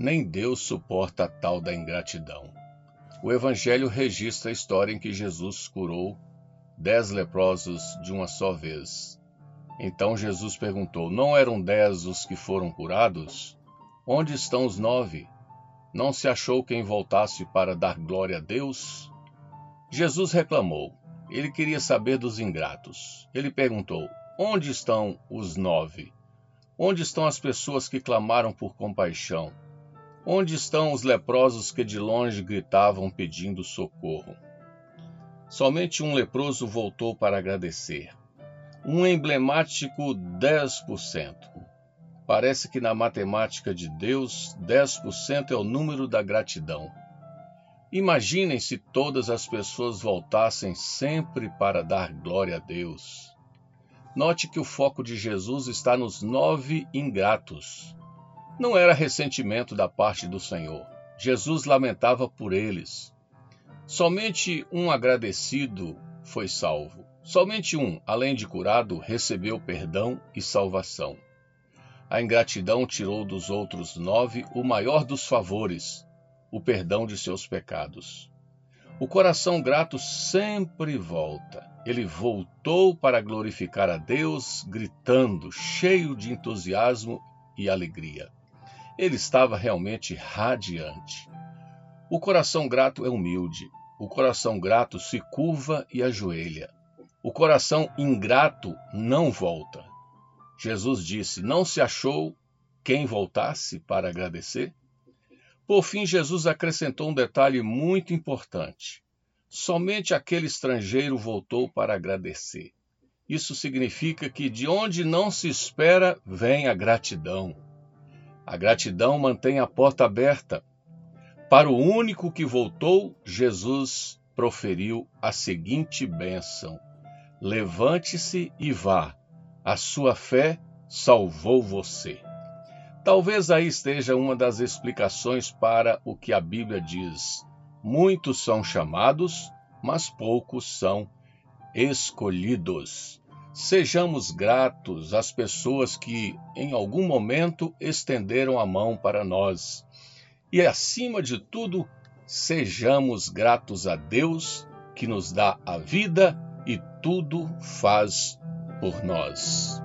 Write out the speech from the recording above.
Nem Deus suporta a tal da ingratidão. O Evangelho registra a história em que Jesus curou dez leprosos de uma só vez. Então Jesus perguntou: Não eram dez os que foram curados? Onde estão os nove? Não se achou quem voltasse para dar glória a Deus? Jesus reclamou. Ele queria saber dos ingratos. Ele perguntou: Onde estão os nove? Onde estão as pessoas que clamaram por compaixão? Onde estão os leprosos que de longe gritavam pedindo socorro? Somente um leproso voltou para agradecer. Um emblemático 10%. Parece que na matemática de Deus, 10% é o número da gratidão. Imaginem se todas as pessoas voltassem sempre para dar glória a Deus. Note que o foco de Jesus está nos nove ingratos. Não era ressentimento da parte do Senhor. Jesus lamentava por eles. Somente um agradecido foi salvo. Somente um, além de curado, recebeu perdão e salvação. A ingratidão tirou dos outros nove o maior dos favores, o perdão de seus pecados. O coração grato sempre volta. Ele voltou para glorificar a Deus, gritando, cheio de entusiasmo e alegria. Ele estava realmente radiante. O coração grato é humilde. O coração grato se curva e ajoelha. O coração ingrato não volta. Jesus disse: Não se achou quem voltasse para agradecer? Por fim, Jesus acrescentou um detalhe muito importante. Somente aquele estrangeiro voltou para agradecer. Isso significa que de onde não se espera vem a gratidão. A gratidão mantém a porta aberta. Para o único que voltou, Jesus proferiu a seguinte bênção: Levante-se e vá, a sua fé salvou você. Talvez aí esteja uma das explicações para o que a Bíblia diz: muitos são chamados, mas poucos são escolhidos. Sejamos gratos às pessoas que, em algum momento, estenderam a mão para nós. E, acima de tudo, sejamos gratos a Deus que nos dá a vida e tudo faz por nós.